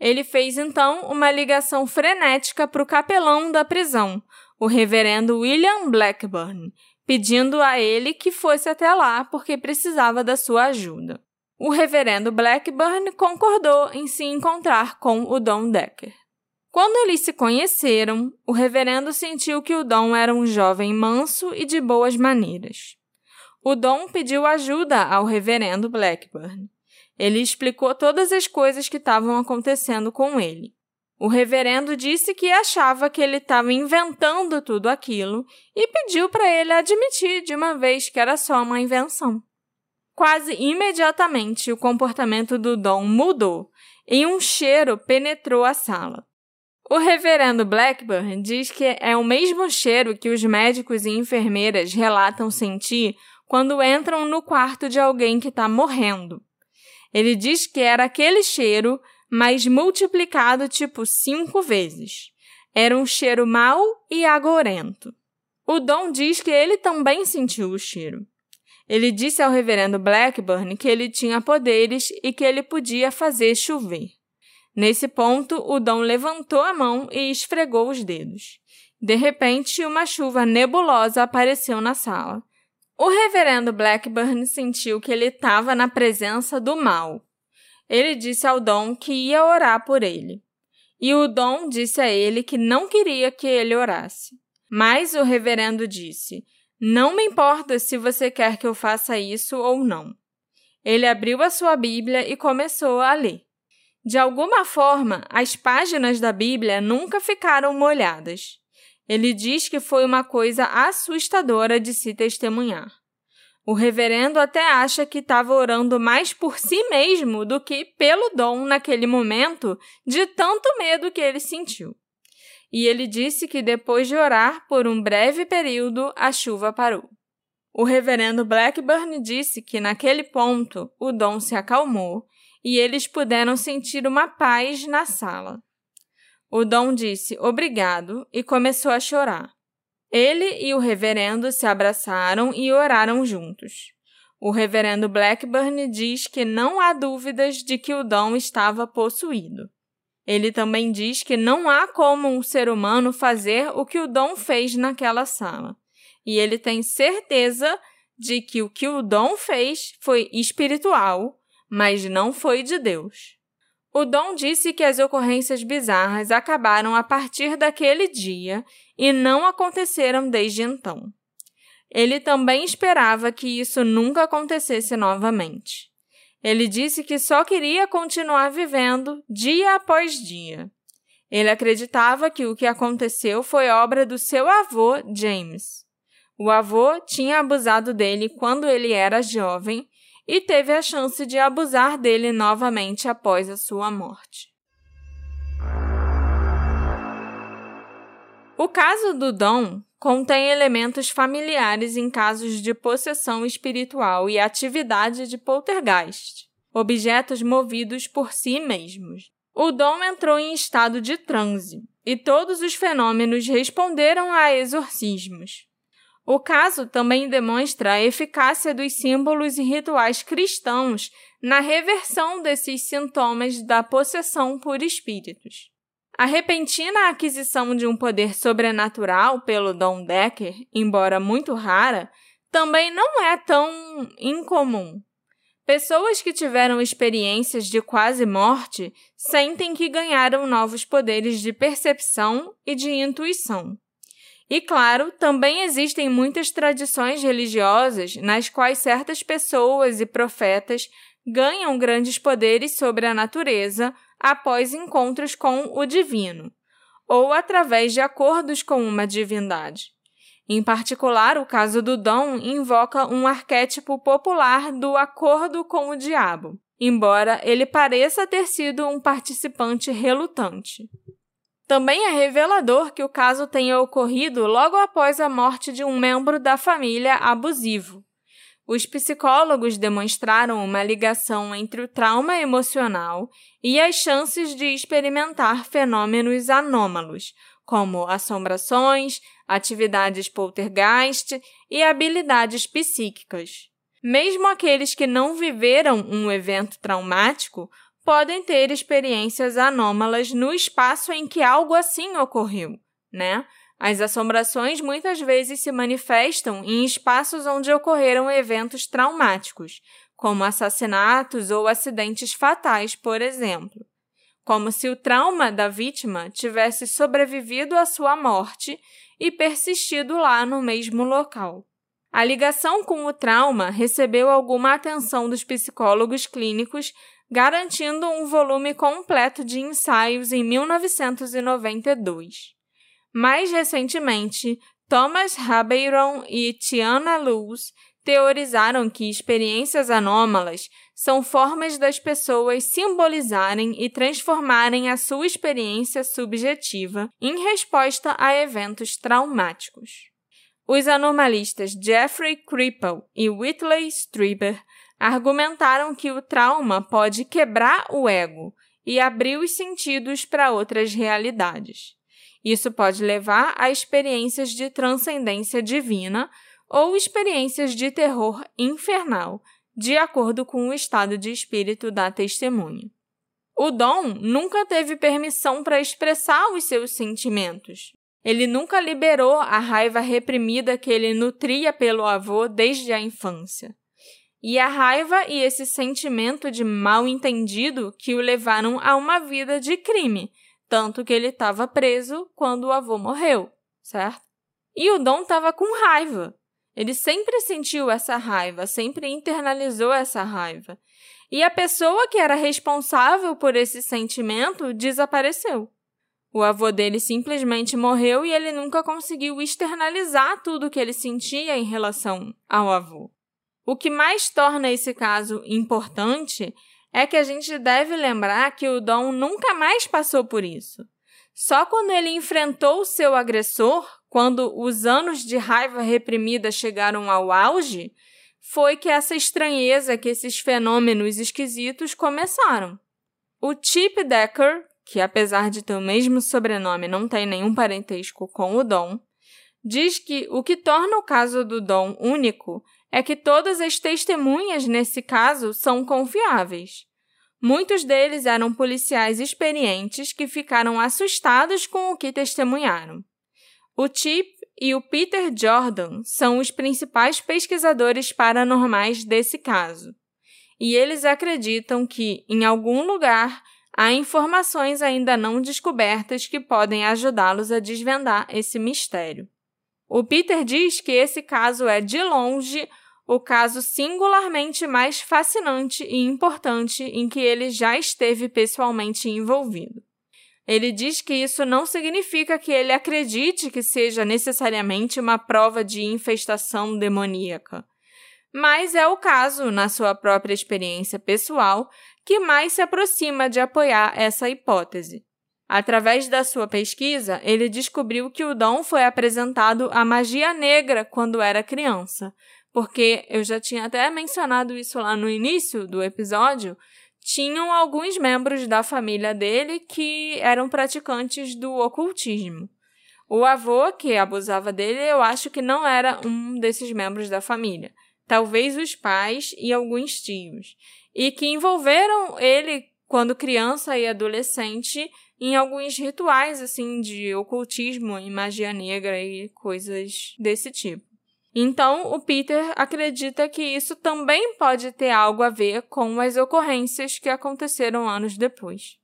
Ele fez então uma ligação frenética para o capelão da prisão, o reverendo William Blackburn, pedindo a ele que fosse até lá porque precisava da sua ajuda. O reverendo Blackburn concordou em se encontrar com o Don Decker. Quando eles se conheceram, o reverendo sentiu que o Dom era um jovem manso e de boas maneiras. O Dom pediu ajuda ao reverendo Blackburn. Ele explicou todas as coisas que estavam acontecendo com ele. O reverendo disse que achava que ele estava inventando tudo aquilo e pediu para ele admitir de uma vez que era só uma invenção. Quase imediatamente o comportamento do Dom mudou e um cheiro penetrou a sala. O reverendo Blackburn diz que é o mesmo cheiro que os médicos e enfermeiras relatam sentir quando entram no quarto de alguém que está morrendo. Ele diz que era aquele cheiro, mas multiplicado tipo cinco vezes. Era um cheiro mau e agorento. O Dom diz que ele também sentiu o cheiro. Ele disse ao reverendo Blackburn que ele tinha poderes e que ele podia fazer chover. Nesse ponto, o Dom levantou a mão e esfregou os dedos. De repente, uma chuva nebulosa apareceu na sala. O reverendo Blackburn sentiu que ele estava na presença do mal. Ele disse ao Dom que ia orar por ele. E o Dom disse a ele que não queria que ele orasse. Mas o reverendo disse: Não me importa se você quer que eu faça isso ou não. Ele abriu a sua Bíblia e começou a ler. De alguma forma, as páginas da Bíblia nunca ficaram molhadas. Ele diz que foi uma coisa assustadora de se testemunhar. O reverendo até acha que estava orando mais por si mesmo do que pelo dom naquele momento, de tanto medo que ele sentiu. E ele disse que depois de orar por um breve período, a chuva parou. O reverendo Blackburn disse que naquele ponto o dom se acalmou e eles puderam sentir uma paz na sala. O Dom disse obrigado e começou a chorar. Ele e o reverendo se abraçaram e oraram juntos. O reverendo Blackburn diz que não há dúvidas de que o Dom estava possuído. Ele também diz que não há como um ser humano fazer o que o Dom fez naquela sala. E ele tem certeza de que o que o Dom fez foi espiritual, mas não foi de Deus. O Dom disse que as ocorrências bizarras acabaram a partir daquele dia e não aconteceram desde então. Ele também esperava que isso nunca acontecesse novamente. Ele disse que só queria continuar vivendo dia após dia. Ele acreditava que o que aconteceu foi obra do seu avô, James. O avô tinha abusado dele quando ele era jovem e teve a chance de abusar dele novamente após a sua morte. O caso do Dom contém elementos familiares em casos de possessão espiritual e atividade de poltergeist, objetos movidos por si mesmos. O Dom entrou em estado de transe e todos os fenômenos responderam a exorcismos. O caso também demonstra a eficácia dos símbolos e rituais cristãos na reversão desses sintomas da possessão por espíritos. A repentina aquisição de um poder sobrenatural pelo Dom Decker, embora muito rara, também não é tão incomum. Pessoas que tiveram experiências de quase morte sentem que ganharam novos poderes de percepção e de intuição. E claro, também existem muitas tradições religiosas nas quais certas pessoas e profetas ganham grandes poderes sobre a natureza após encontros com o divino, ou através de acordos com uma divindade. Em particular, o caso do Dom invoca um arquétipo popular do acordo com o diabo, embora ele pareça ter sido um participante relutante. Também é revelador que o caso tenha ocorrido logo após a morte de um membro da família abusivo. Os psicólogos demonstraram uma ligação entre o trauma emocional e as chances de experimentar fenômenos anômalos, como assombrações, atividades poltergeist e habilidades psíquicas. Mesmo aqueles que não viveram um evento traumático podem ter experiências anômalas no espaço em que algo assim ocorreu, né? As assombrações muitas vezes se manifestam em espaços onde ocorreram eventos traumáticos, como assassinatos ou acidentes fatais, por exemplo. Como se o trauma da vítima tivesse sobrevivido à sua morte e persistido lá no mesmo local. A ligação com o trauma recebeu alguma atenção dos psicólogos clínicos garantindo um volume completo de ensaios em 1992. Mais recentemente, Thomas Rabeiron e Tiana Luz teorizaram que experiências anômalas são formas das pessoas simbolizarem e transformarem a sua experiência subjetiva em resposta a eventos traumáticos. Os anomalistas Jeffrey Kripal e Whitley Strieber argumentaram que o trauma pode quebrar o ego e abrir os sentidos para outras realidades. Isso pode levar a experiências de transcendência divina ou experiências de terror infernal, de acordo com o estado de espírito da testemunha. O Dom nunca teve permissão para expressar os seus sentimentos. Ele nunca liberou a raiva reprimida que ele nutria pelo avô desde a infância. E a raiva e esse sentimento de mal entendido que o levaram a uma vida de crime, tanto que ele estava preso quando o avô morreu, certo? E o Dom estava com raiva. Ele sempre sentiu essa raiva, sempre internalizou essa raiva. E a pessoa que era responsável por esse sentimento desapareceu. O avô dele simplesmente morreu e ele nunca conseguiu externalizar tudo o que ele sentia em relação ao avô. O que mais torna esse caso importante é que a gente deve lembrar que o Dom nunca mais passou por isso. Só quando ele enfrentou o seu agressor, quando os anos de raiva reprimida chegaram ao auge, foi que essa estranheza, que esses fenômenos esquisitos começaram. O Chip Decker, que apesar de ter o mesmo sobrenome não tem nenhum parentesco com o Dom, diz que o que torna o caso do Dom único é que todas as testemunhas nesse caso são confiáveis. Muitos deles eram policiais experientes que ficaram assustados com o que testemunharam. O Chip e o Peter Jordan são os principais pesquisadores paranormais desse caso. E eles acreditam que, em algum lugar, há informações ainda não descobertas que podem ajudá-los a desvendar esse mistério. O Peter diz que esse caso é, de longe, o caso singularmente mais fascinante e importante em que ele já esteve pessoalmente envolvido. Ele diz que isso não significa que ele acredite que seja necessariamente uma prova de infestação demoníaca, mas é o caso, na sua própria experiência pessoal, que mais se aproxima de apoiar essa hipótese. Através da sua pesquisa, ele descobriu que o dom foi apresentado à magia negra quando era criança, porque eu já tinha até mencionado isso lá no início do episódio. Tinham alguns membros da família dele que eram praticantes do ocultismo. O avô que abusava dele, eu acho que não era um desses membros da família. Talvez os pais e alguns tios. E que envolveram ele, quando criança e adolescente, em alguns rituais assim de ocultismo e magia negra e coisas desse tipo. Então, o Peter acredita que isso também pode ter algo a ver com as ocorrências que aconteceram anos depois.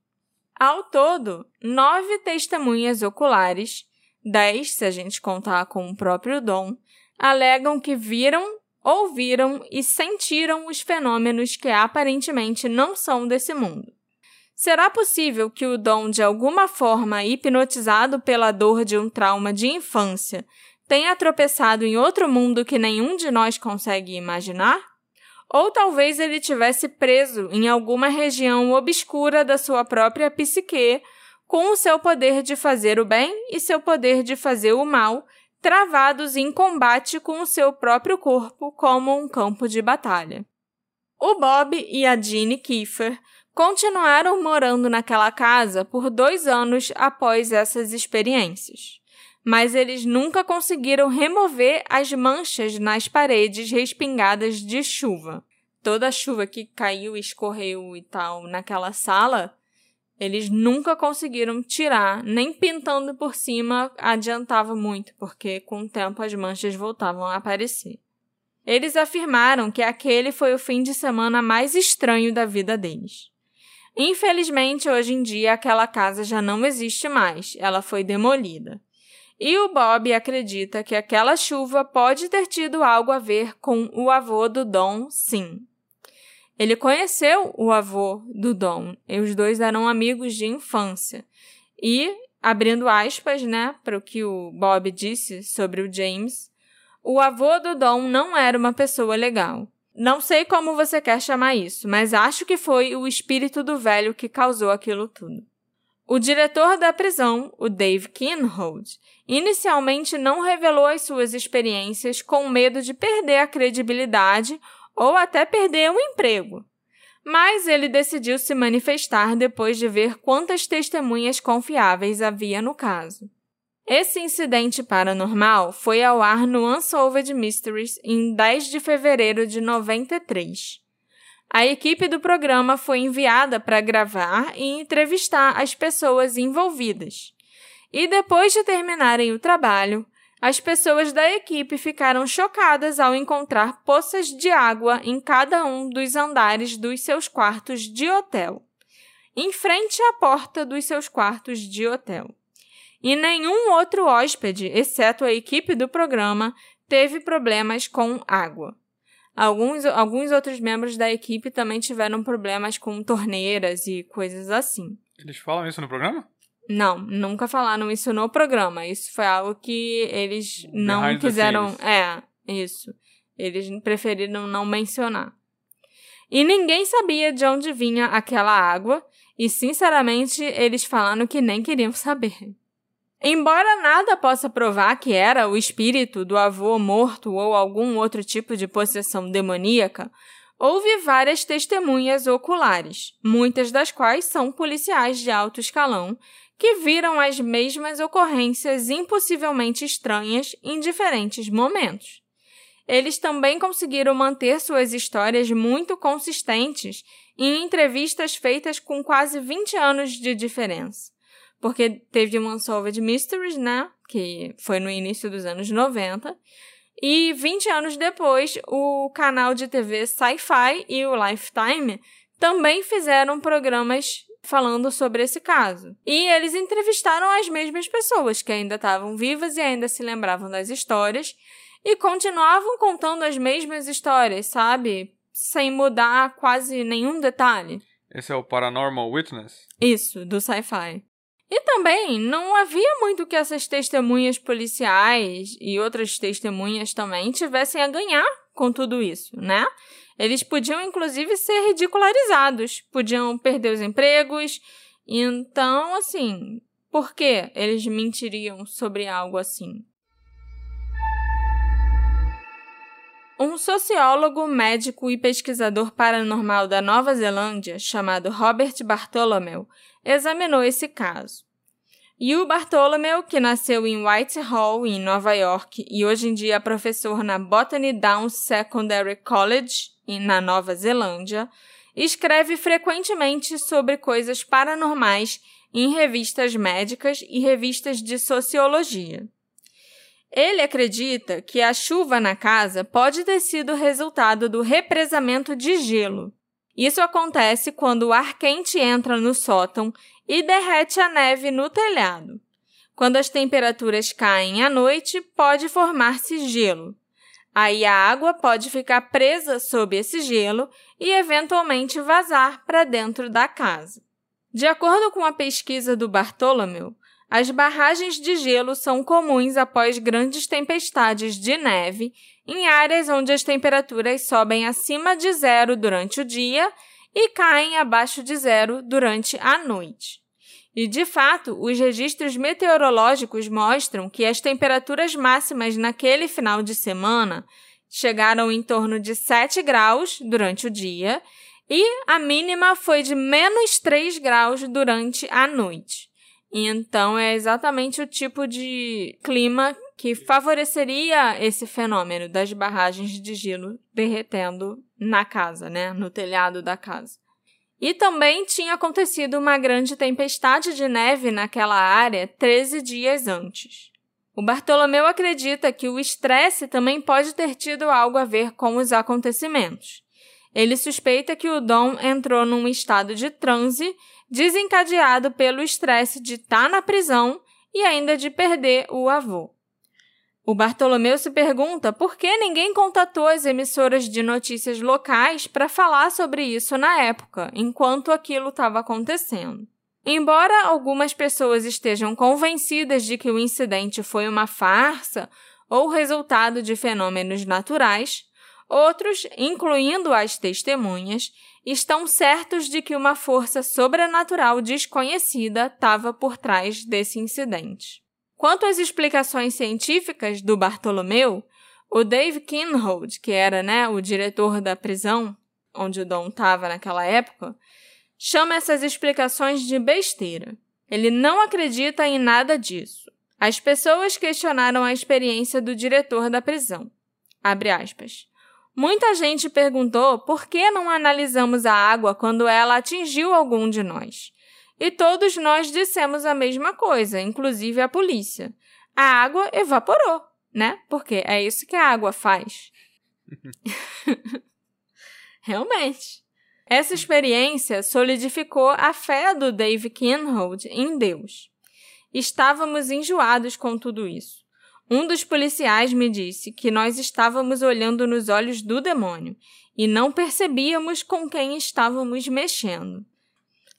Ao todo, nove testemunhas oculares, dez se a gente contar com o próprio Dom, alegam que viram, ouviram e sentiram os fenômenos que aparentemente não são desse mundo. Será possível que o Dom, de alguma forma hipnotizado pela dor de um trauma de infância, tenha tropeçado em outro mundo que nenhum de nós consegue imaginar? Ou talvez ele tivesse preso em alguma região obscura da sua própria psique, com o seu poder de fazer o bem e seu poder de fazer o mal, travados em combate com o seu próprio corpo como um campo de batalha. O Bob e a Jeanne Kiefer continuaram morando naquela casa por dois anos após essas experiências mas eles nunca conseguiram remover as manchas nas paredes respingadas de chuva. Toda a chuva que caiu, escorreu e tal naquela sala, eles nunca conseguiram tirar, nem pintando por cima adiantava muito, porque com o tempo as manchas voltavam a aparecer. Eles afirmaram que aquele foi o fim de semana mais estranho da vida deles. Infelizmente, hoje em dia, aquela casa já não existe mais, ela foi demolida. E o Bob acredita que aquela chuva pode ter tido algo a ver com o avô do Dom, sim. Ele conheceu o avô do Dom, e os dois eram amigos de infância. E, abrindo aspas, né, para o que o Bob disse sobre o James, o avô do Dom não era uma pessoa legal. Não sei como você quer chamar isso, mas acho que foi o espírito do velho que causou aquilo tudo. O diretor da prisão, o Dave Kinhold, inicialmente não revelou as suas experiências com medo de perder a credibilidade ou até perder o emprego. Mas ele decidiu se manifestar depois de ver quantas testemunhas confiáveis havia no caso. Esse incidente paranormal foi ao ar no Unsolved Mysteries em 10 de fevereiro de 93. A equipe do programa foi enviada para gravar e entrevistar as pessoas envolvidas. E depois de terminarem o trabalho, as pessoas da equipe ficaram chocadas ao encontrar poças de água em cada um dos andares dos seus quartos de hotel, em frente à porta dos seus quartos de hotel e nenhum outro hóspede, exceto a equipe do programa, teve problemas com água. Alguns, alguns outros membros da equipe também tiveram problemas com torneiras e coisas assim. Eles falam isso no programa? Não, nunca falaram isso no programa. Isso foi algo que eles não Behind quiseram. É, isso. Eles preferiram não mencionar. E ninguém sabia de onde vinha aquela água, e sinceramente eles falaram que nem queriam saber. Embora nada possa provar que era o espírito do avô morto ou algum outro tipo de possessão demoníaca, houve várias testemunhas oculares, muitas das quais são policiais de alto escalão, que viram as mesmas ocorrências impossivelmente estranhas em diferentes momentos. Eles também conseguiram manter suas histórias muito consistentes em entrevistas feitas com quase 20 anos de diferença porque teve Unsolved Mysteries, né? Que foi no início dos anos 90. E 20 anos depois, o canal de TV Sci-Fi e o Lifetime também fizeram programas falando sobre esse caso. E eles entrevistaram as mesmas pessoas que ainda estavam vivas e ainda se lembravam das histórias e continuavam contando as mesmas histórias, sabe? Sem mudar quase nenhum detalhe. Esse é o Paranormal Witness? Isso, do sci-fi. E também não havia muito que essas testemunhas policiais e outras testemunhas também tivessem a ganhar com tudo isso, né? Eles podiam inclusive ser ridicularizados, podiam perder os empregos. Então, assim, por que eles mentiriam sobre algo assim? Um sociólogo, médico e pesquisador paranormal da Nova Zelândia, chamado Robert Bartholomew, examinou esse caso. O Bartholomew, que nasceu em Whitehall, em Nova York, e hoje em dia é professor na Botany Downs Secondary College, na Nova Zelândia, escreve frequentemente sobre coisas paranormais em revistas médicas e revistas de sociologia. Ele acredita que a chuva na casa pode ter sido resultado do represamento de gelo, isso acontece quando o ar quente entra no sótão e derrete a neve no telhado. Quando as temperaturas caem à noite, pode formar-se gelo. Aí a água pode ficar presa sob esse gelo e eventualmente vazar para dentro da casa. De acordo com a pesquisa do Bartholomew, as barragens de gelo são comuns após grandes tempestades de neve em áreas onde as temperaturas sobem acima de zero durante o dia e caem abaixo de zero durante a noite. E, de fato, os registros meteorológicos mostram que as temperaturas máximas naquele final de semana chegaram em torno de 7 graus durante o dia e a mínima foi de menos 3 graus durante a noite. Então é exatamente o tipo de clima que favoreceria esse fenômeno das barragens de gelo derretendo na casa, né, no telhado da casa. E também tinha acontecido uma grande tempestade de neve naquela área 13 dias antes. O Bartolomeu acredita que o estresse também pode ter tido algo a ver com os acontecimentos. Ele suspeita que o Dom entrou num estado de transe desencadeado pelo estresse de estar tá na prisão e ainda de perder o avô. O Bartolomeu se pergunta por que ninguém contatou as emissoras de notícias locais para falar sobre isso na época, enquanto aquilo estava acontecendo. Embora algumas pessoas estejam convencidas de que o incidente foi uma farsa ou resultado de fenômenos naturais, outros, incluindo as testemunhas, estão certos de que uma força sobrenatural desconhecida estava por trás desse incidente. Quanto às explicações científicas do Bartolomeu, O Dave Kinhold, que era né, o diretor da prisão onde o Dom estava naquela época, chama essas explicações de besteira. Ele não acredita em nada disso. As pessoas questionaram a experiência do diretor da prisão. Abre aspas. Muita gente perguntou por que não analisamos a água quando ela atingiu algum de nós. E todos nós dissemos a mesma coisa, inclusive a polícia. A água evaporou, né? Porque é isso que a água faz. Realmente. Essa experiência solidificou a fé do Dave Kinhold em Deus. Estávamos enjoados com tudo isso. Um dos policiais me disse que nós estávamos olhando nos olhos do demônio e não percebíamos com quem estávamos mexendo.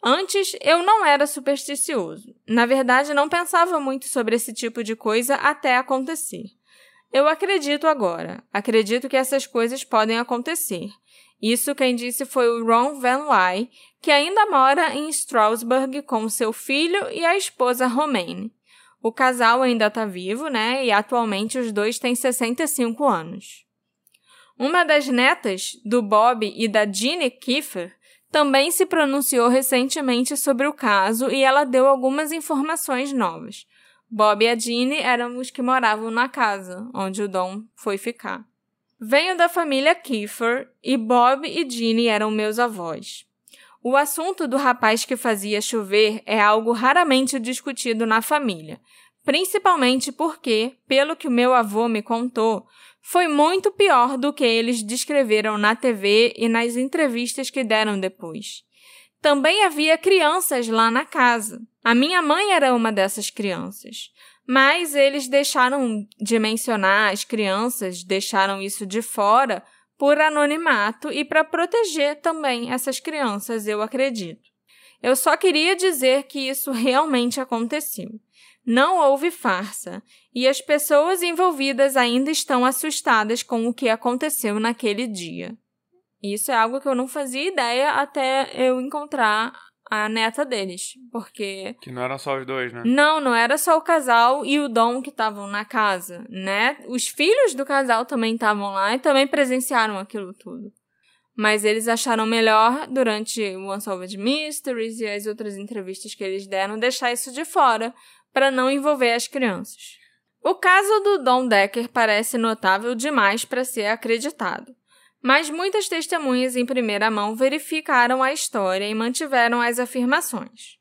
Antes, eu não era supersticioso. Na verdade, não pensava muito sobre esse tipo de coisa até acontecer. Eu acredito agora. Acredito que essas coisas podem acontecer. Isso quem disse foi o Ron Van Wy, que ainda mora em Strasbourg com seu filho e a esposa Romaine. O casal ainda está vivo, né? E atualmente os dois têm 65 anos. Uma das netas do Bob e da Jeannie Kiefer também se pronunciou recentemente sobre o caso e ela deu algumas informações novas. Bob e a Jeannie eram os que moravam na casa onde o Dom foi ficar. Venho da família Kiefer e Bob e Jeannie eram meus avós. O assunto do rapaz que fazia chover é algo raramente discutido na família, principalmente porque, pelo que o meu avô me contou, foi muito pior do que eles descreveram na TV e nas entrevistas que deram depois. Também havia crianças lá na casa. A minha mãe era uma dessas crianças. Mas eles deixaram de mencionar as crianças, deixaram isso de fora por anonimato e para proteger também essas crianças, eu acredito. Eu só queria dizer que isso realmente aconteceu. Não houve farsa, e as pessoas envolvidas ainda estão assustadas com o que aconteceu naquele dia. Isso é algo que eu não fazia ideia até eu encontrar a neta deles, porque... Que não eram só os dois, né? Não, não era só o casal e o Dom que estavam na casa, né? Os filhos do casal também estavam lá e também presenciaram aquilo tudo. Mas eles acharam melhor, durante o Unsolved Mysteries e as outras entrevistas que eles deram, deixar isso de fora, para não envolver as crianças. O caso do Dom Decker parece notável demais para ser acreditado mas muitas testemunhas em primeira mão verificaram a história e mantiveram as afirmações.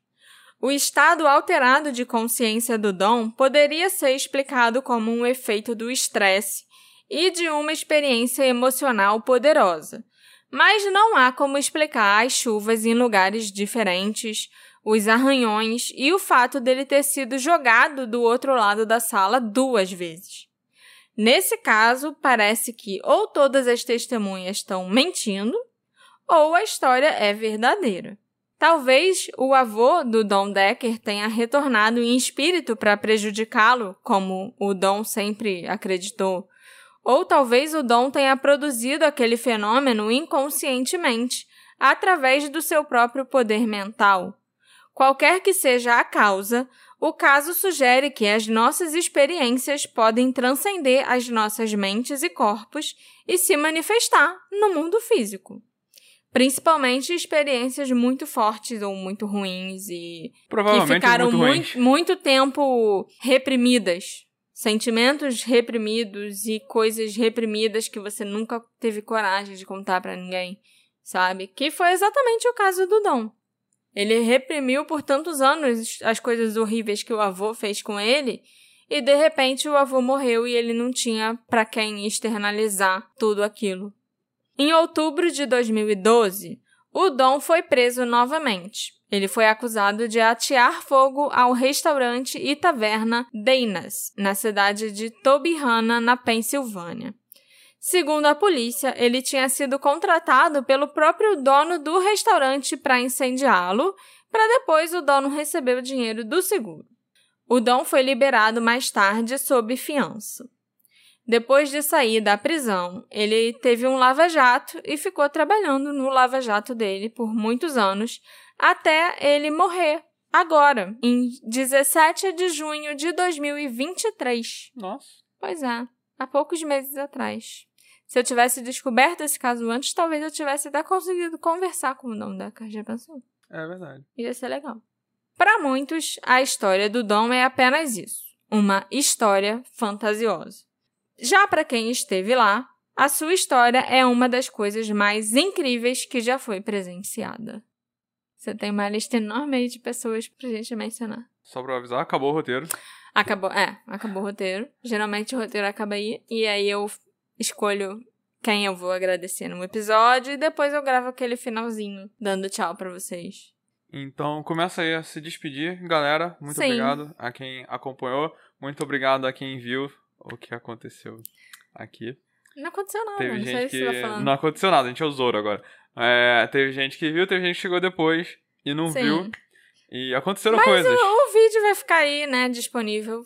O estado alterado de consciência do Dom poderia ser explicado como um efeito do estresse e de uma experiência emocional poderosa, mas não há como explicar as chuvas em lugares diferentes, os arranhões e o fato dele ter sido jogado do outro lado da sala duas vezes. Nesse caso, parece que ou todas as testemunhas estão mentindo, ou a história é verdadeira. Talvez o avô do Dom Decker tenha retornado em espírito para prejudicá-lo, como o Dom sempre acreditou. Ou talvez o Dom tenha produzido aquele fenômeno inconscientemente, através do seu próprio poder mental. Qualquer que seja a causa, o caso sugere que as nossas experiências podem transcender as nossas mentes e corpos e se manifestar no mundo físico. Principalmente experiências muito fortes ou muito ruins e que ficaram muito, muito, muito tempo reprimidas. Sentimentos reprimidos e coisas reprimidas que você nunca teve coragem de contar para ninguém, sabe? Que foi exatamente o caso do Dom. Ele reprimiu por tantos anos as coisas horríveis que o avô fez com ele, e de repente o avô morreu e ele não tinha para quem externalizar tudo aquilo. Em outubro de 2012, o Dom foi preso novamente. Ele foi acusado de atear fogo ao restaurante e taverna Dainas, na cidade de Tobyhanna, na Pensilvânia. Segundo a polícia, ele tinha sido contratado pelo próprio dono do restaurante para incendiá-lo, para depois o dono receber o dinheiro do seguro. O Dom foi liberado mais tarde sob fiança. Depois de sair da prisão, ele teve um lava-jato e ficou trabalhando no lava-jato dele por muitos anos, até ele morrer agora, em 17 de junho de 2023. Nossa. Pois é. há poucos meses atrás. Se eu tivesse descoberto esse caso antes, talvez eu tivesse até conseguido conversar com o Dom Decker, já pensou? É verdade. Ia ser legal. Para muitos, a história do Dom é apenas isso, uma história fantasiosa. Já para quem esteve lá, a sua história é uma das coisas mais incríveis que já foi presenciada. Você tem uma lista enorme aí de pessoas pra gente mencionar. Só pra avisar, acabou o roteiro. Acabou, é, acabou o roteiro. Geralmente o roteiro acaba aí, e aí eu escolho quem eu vou agradecer no episódio e depois eu gravo aquele finalzinho dando tchau para vocês. Então começa aí a se despedir, galera. Muito Sim. obrigado a quem acompanhou. Muito obrigado a quem viu o que aconteceu aqui. Não aconteceu nada, teve não sei que que. você tá falando. Não aconteceu nada, a gente é o Zoro agora. É, teve gente que viu, teve gente que chegou depois e não Sim. viu. E aconteceram Mas coisas. o, o vídeo vai ficar aí, né, disponível.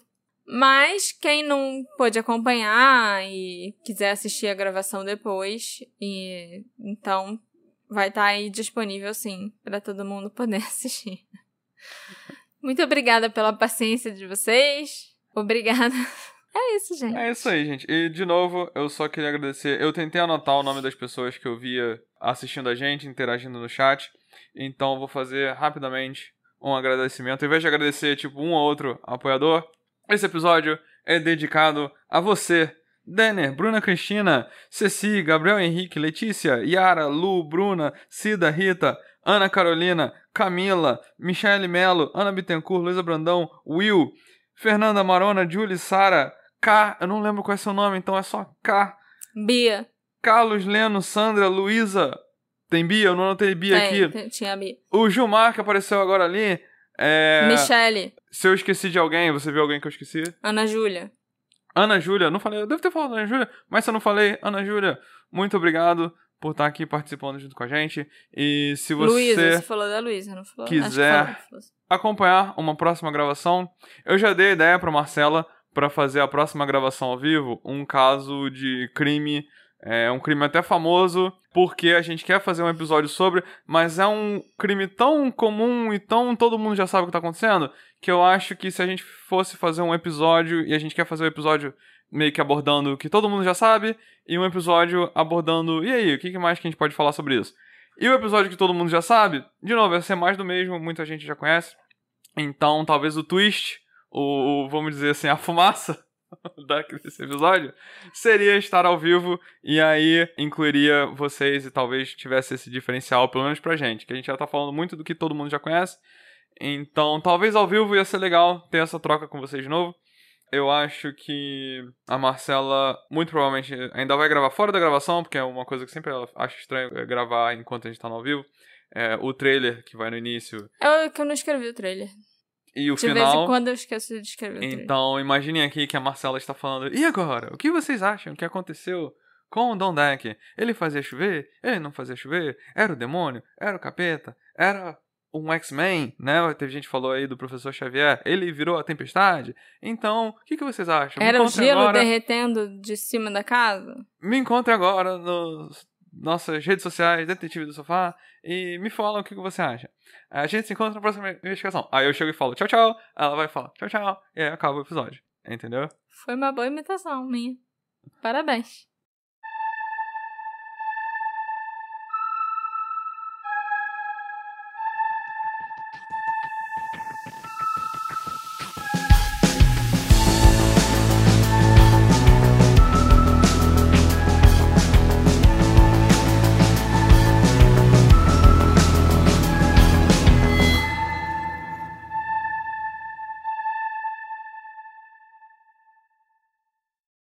Mas quem não pôde acompanhar e quiser assistir a gravação depois, e então vai estar aí disponível sim, para todo mundo poder assistir. Muito obrigada pela paciência de vocês. Obrigada. É isso, gente. É isso aí, gente. E, de novo, eu só queria agradecer. Eu tentei anotar o nome das pessoas que eu via assistindo a gente, interagindo no chat. Então, vou fazer rapidamente um agradecimento. Ao invés de agradecer, tipo, um ou outro apoiador, esse episódio é dedicado a você, Denner, Bruna Cristina, Ceci, Gabriel Henrique, Letícia, Yara, Lu, Bruna, Cida, Rita, Ana Carolina, Camila, Michele Melo, Ana Bittencourt, Luísa Brandão, Will, Fernanda Marona, Julie, Sara, K, eu não lembro qual é seu nome, então é só K. Bia. Carlos, Leno, Sandra, Luísa. Tem Bia? Eu não anotei Bia É, aqui. tinha Bia. O Gilmar, que apareceu agora ali. É... Michele. Se eu esqueci de alguém, você viu alguém que eu esqueci? Ana Júlia. Ana Júlia, não falei, eu devo ter falado Ana Júlia, mas se eu não falei, Ana Júlia, muito obrigado por estar aqui participando junto com a gente. E se você Luísa, você falou da Luísa, não falou? Quiser- falou, falou. acompanhar uma próxima gravação, eu já dei a ideia para Marcela para fazer a próxima gravação ao vivo, um caso de crime, é um crime até famoso, porque a gente quer fazer um episódio sobre, mas é um crime tão comum e tão todo mundo já sabe o que tá acontecendo, que eu acho que se a gente fosse fazer um episódio e a gente quer fazer um episódio meio que abordando o que todo mundo já sabe e um episódio abordando e aí, o que mais que a gente pode falar sobre isso? E o episódio que todo mundo já sabe, de novo, vai ser mais do mesmo, muita gente já conhece. Então, talvez o twist, o, o- vamos dizer assim, a fumaça desse episódio, seria estar ao vivo e aí incluiria vocês e talvez tivesse esse diferencial, pelo menos pra gente, que a gente já tá falando muito do que todo mundo já conhece. Então, talvez ao vivo ia ser legal ter essa troca com vocês de novo. Eu acho que a Marcela, muito provavelmente, ainda vai gravar fora da gravação, porque é uma coisa que sempre ela acha estranho é gravar enquanto a gente tá no ao vivo. É, o trailer que vai no início Eu que eu não escrevi o trailer. E o de vez final. em quando eu esqueço de escrever. Então, imaginem aqui que a Marcela está falando. E agora? O que vocês acham que aconteceu com o Don Deck? Ele fazia chover? Ele não fazia chover? Era o demônio? Era o capeta? Era um X-Men, né? Teve gente que falou aí do professor Xavier. Ele virou a tempestade? Então, o que, que vocês acham? Era o gelo agora, derretendo de cima da casa? Me encontre agora nas nossas redes sociais, Detetive do Sofá, e me fala o que, que você acha. A gente se encontra na próxima investigação. Aí eu chego e falo tchau, tchau. Ela vai falar tchau, tchau. E aí acaba o episódio. Entendeu? Foi uma boa imitação minha. Parabéns.